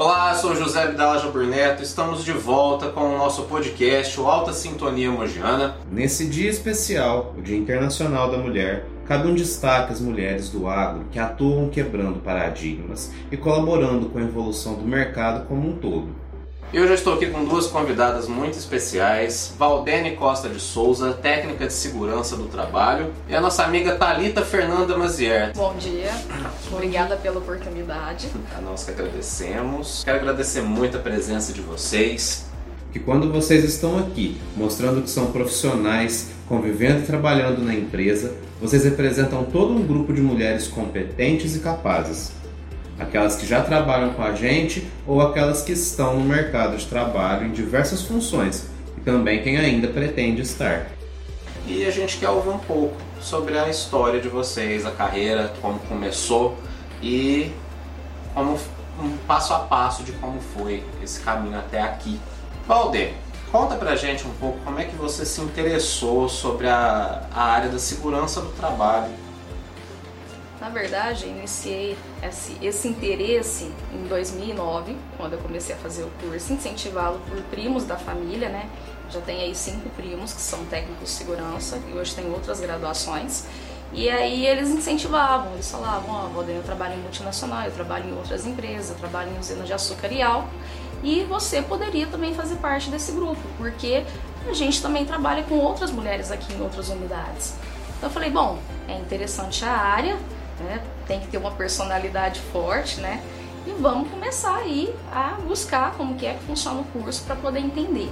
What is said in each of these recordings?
Olá, sou José Vidal Jabur. Estamos de volta com o nosso podcast, o Alta Sintonia Mogiana. Nesse dia especial, o Dia Internacional da Mulher, cabe um destaque às mulheres do agro que atuam quebrando paradigmas e colaborando com a evolução do mercado como um todo. Eu já estou aqui com duas convidadas muito especiais, Valdene Costa de Souza, técnica de segurança do trabalho, e a nossa amiga Talita Fernanda Mazier. Bom dia, obrigada pela oportunidade. A nós que agradecemos. Quero agradecer muito a presença de vocês. Que quando vocês estão aqui mostrando que são profissionais, convivendo e trabalhando na empresa, vocês representam todo um grupo de mulheres competentes e capazes aquelas que já trabalham com a gente ou aquelas que estão no mercado de trabalho em diversas funções e também quem ainda pretende estar. E a gente quer ouvir um pouco sobre a história de vocês, a carreira, como começou e como um passo a passo de como foi esse caminho até aqui. Valdir, conta pra gente um pouco como é que você se interessou sobre a, a área da segurança do trabalho na verdade, iniciei esse, esse, interesse em 2009, quando eu comecei a fazer o curso, incentivado por primos da família, né? Já tem aí cinco primos que são técnicos de segurança e hoje tem outras graduações. E aí eles incentivavam, eles falavam, ó, oh, eu trabalho em multinacional, eu trabalho em outras empresas, eu trabalho em usina de e álcool, e você poderia também fazer parte desse grupo, porque a gente também trabalha com outras mulheres aqui em outras unidades. Então eu falei, bom, é interessante a área, né? Tem que ter uma personalidade forte, né? E vamos começar aí a buscar como que é que funciona o curso para poder entender.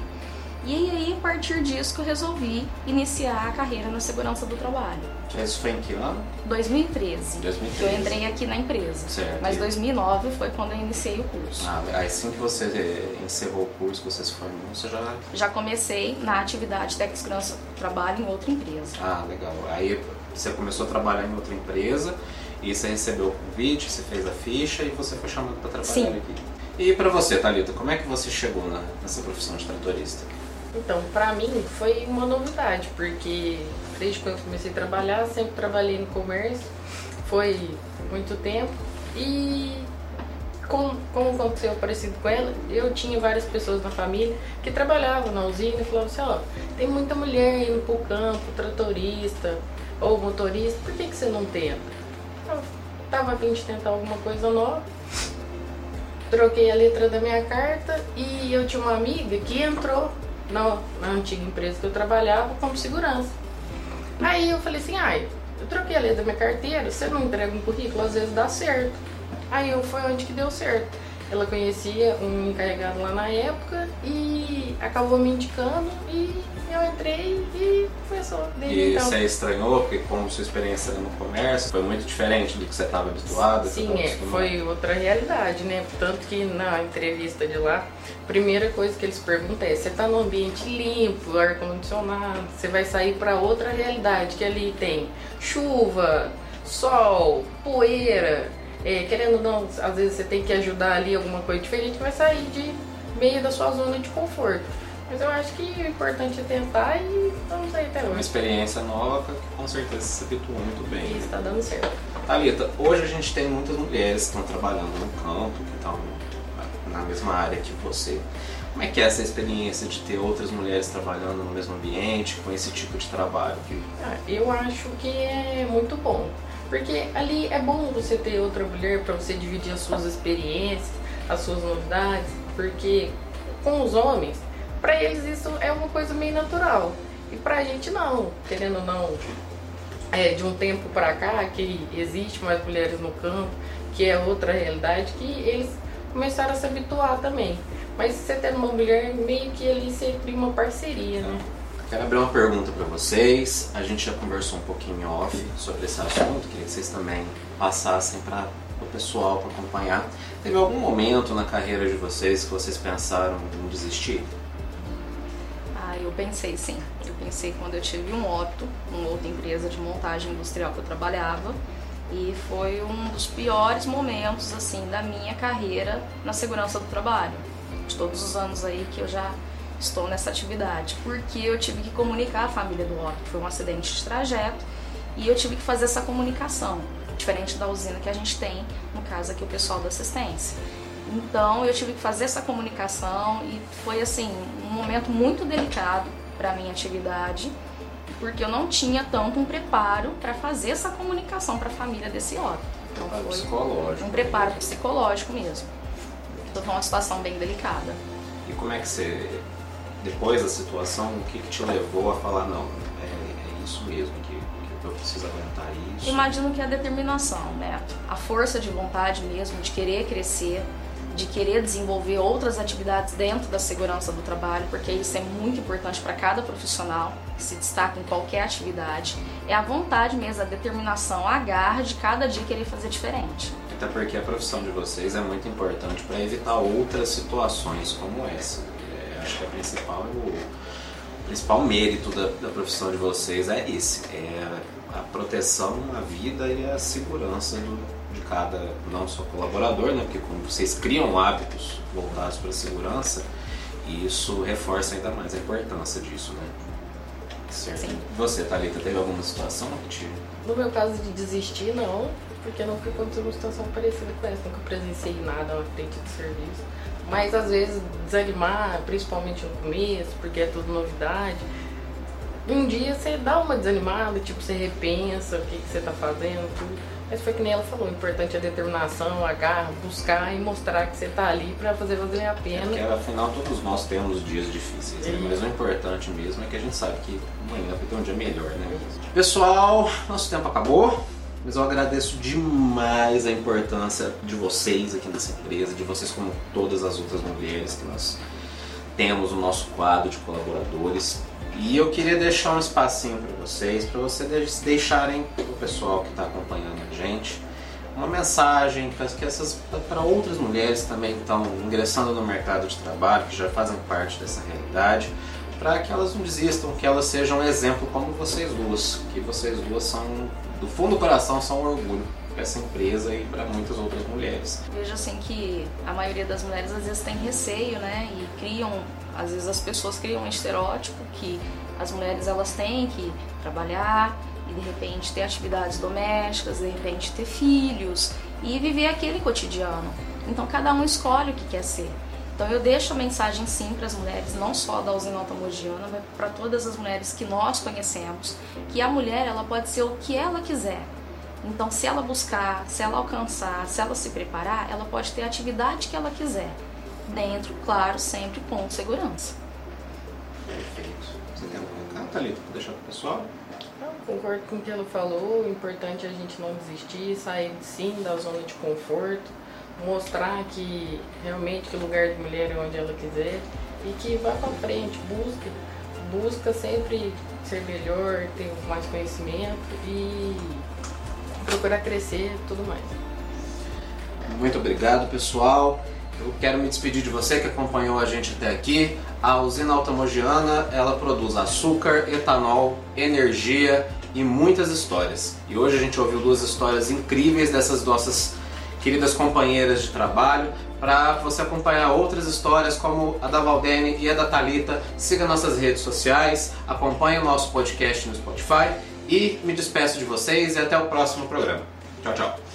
E aí, a partir disso que eu resolvi iniciar a carreira na segurança do trabalho. Isso foi em que ano? 2013. 2013. Eu entrei aqui na empresa. Certo. Mas 2009 foi quando eu iniciei o curso. Ah, assim que você eh, encerrou o curso, você se formou, você já... Já comecei na atividade técnica de segurança do trabalho em outra empresa. Ah, legal. Aí você começou a trabalhar em outra empresa e você recebeu o convite, você fez a ficha e você foi chamado para trabalhar Sim. aqui. E para você, Thalita, como é que você chegou na, nessa profissão de tratorista? Então, para mim foi uma novidade, porque desde quando eu comecei a trabalhar, sempre trabalhei no comércio, foi muito tempo e como, como aconteceu parecido com ela, eu tinha várias pessoas na família que trabalhavam na usina e falavam assim, ó, tem muita mulher indo pro campo, tratorista ou motorista, por que, que você não tenta? Tava a fim de tentar alguma coisa nova, troquei a letra da minha carta e eu tinha uma amiga que entrou na, na antiga empresa que eu trabalhava como segurança. Aí eu falei assim, ai, eu troquei a letra da minha carteira, você não entrega um currículo, às vezes dá certo. Aí eu foi onde que deu certo. Ela conhecia um encarregado lá na época e acabou me indicando e eu entrei e foi só. Desde e então. você estranhou, porque como sua experiência era no comércio, foi muito diferente do que você estava habituado? Sim, é, foi outra realidade, né? Tanto que na entrevista de lá, a primeira coisa que eles perguntam é: você está no ambiente limpo, ar-condicionado, você vai sair para outra realidade, que ali tem chuva, sol, poeira. É, querendo ou não, às vezes você tem que ajudar ali alguma coisa diferente, vai sair de meio da sua zona de conforto. Mas eu acho que o importante é tentar e vamos aí até hoje. Uma experiência nova que com certeza se habituou muito bem. E está dando certo. Thalita, hoje a gente tem muitas mulheres que estão trabalhando no campo, que estão na mesma área que você. Como é que é essa experiência de ter outras mulheres trabalhando no mesmo ambiente, com esse tipo de trabalho? Ah, eu acho que é muito bom. Porque ali é bom você ter outra mulher para você dividir as suas experiências, as suas novidades, porque com os homens para eles isso é uma coisa meio natural. E pra gente não, querendo ou não, é, de um tempo para cá que existe mais mulheres no campo, que é outra realidade, que eles começaram a se habituar também. Mas você tendo uma mulher, meio que ali sempre uma parceria, né? Quero abrir uma pergunta para vocês. A gente já conversou um pouquinho off sobre esse assunto, queria que vocês também passassem para o pessoal para acompanhar. Teve algum momento na carreira de vocês que vocês pensaram em desistir? eu pensei sim. Eu pensei quando eu tive um Otto, uma outra empresa de montagem industrial que eu trabalhava, e foi um dos piores momentos assim da minha carreira na segurança do trabalho. De todos os anos aí que eu já estou nessa atividade, porque eu tive que comunicar a família do Otto, foi um acidente de trajeto, e eu tive que fazer essa comunicação, diferente da usina que a gente tem, no caso aqui o pessoal da assistência. Então eu tive que fazer essa comunicação e foi assim um momento muito delicado para minha atividade, porque eu não tinha tanto um preparo para fazer essa comunicação para a família desse óbito. Então Ah, foi psicológico. um preparo psicológico mesmo. Então foi uma situação bem delicada. E como é que você, depois da situação, o que, que te levou a falar, não, é, é isso mesmo, que, que eu preciso aguentar isso? Imagino que a determinação, Neto, a força de vontade mesmo, de querer crescer, de querer desenvolver outras atividades dentro da segurança do trabalho, porque isso é muito importante para cada profissional que se destaca em qualquer atividade. É a vontade mesmo, a determinação, a garra de cada dia querer fazer diferente. Até porque a profissão de vocês é muito importante para evitar outras situações como essa. Acho que a principal, o principal mérito da, da profissão de vocês é esse, é a proteção, a vida e a segurança do, de cada, não só colaborador, né? Porque como vocês criam hábitos voltados para a segurança, isso reforça ainda mais a importância disso, né? Certo. Sim. Você, Thalita, teve alguma situação que te No meu caso de desistir, não, porque nunca aconteceu uma situação parecida com essa, nunca presenciei nada na frente de serviço. Mas às vezes desanimar, principalmente no começo, porque é tudo novidade. Um dia você dá uma desanimada, tipo, você repensa o que, que você tá fazendo, tudo. Mas foi que nem ela falou, o importante é a determinação, a garra, buscar e mostrar que você tá ali pra fazer valer a É pena. porque afinal todos nós temos dias difíceis, né? Mas o importante mesmo é que a gente sabe que amanhã vai ter um dia melhor, né? Pessoal, nosso tempo acabou, mas eu agradeço demais a importância de vocês aqui nessa empresa, de vocês como todas as outras mulheres que nós temos no nosso quadro de colaboradores. E eu queria deixar um espacinho para vocês, para vocês deixarem para o pessoal que está acompanhando a gente uma mensagem para que outras mulheres que também estão ingressando no mercado de trabalho, que já fazem parte dessa realidade, para que elas não desistam, que elas sejam um exemplo como vocês duas, que vocês duas são do fundo do coração são um orgulho para essa empresa e para muitas outras mulheres. Vejo assim que a maioria das mulheres às vezes tem receio, né? E criam, às vezes as pessoas criam um estereótipo que as mulheres elas têm que trabalhar e de repente ter atividades domésticas, de repente ter filhos e viver aquele cotidiano. Então cada um escolhe o que quer ser. Então eu deixo a mensagem sim para as mulheres, não só da usina automogiana, mas para todas as mulheres que nós conhecemos, que a mulher ela pode ser o que ela quiser. Então, se ela buscar, se ela alcançar, se ela se preparar, ela pode ter a atividade que ela quiser. Dentro, claro, sempre com segurança. Perfeito. Você tem algum recado, Thalita, para deixar para o pessoal? Não, concordo com o que ela falou. O importante é a gente não desistir, sair sim da zona de conforto, mostrar que realmente que o lugar de mulher é onde ela quiser e que vá pra frente, busca, busca sempre ser melhor, ter mais conhecimento e procurar crescer e tudo mais. Muito obrigado, pessoal. Eu quero me despedir de você que acompanhou a gente até aqui. A usina Altamogiana, ela produz açúcar, etanol, energia e muitas histórias. E hoje a gente ouviu duas histórias incríveis dessas nossas queridas companheiras de trabalho. Para você acompanhar outras histórias como a da Valdene e a da Talita, siga nossas redes sociais, acompanhe o nosso podcast no Spotify e me despeço de vocês e até o próximo programa. Tchau, tchau.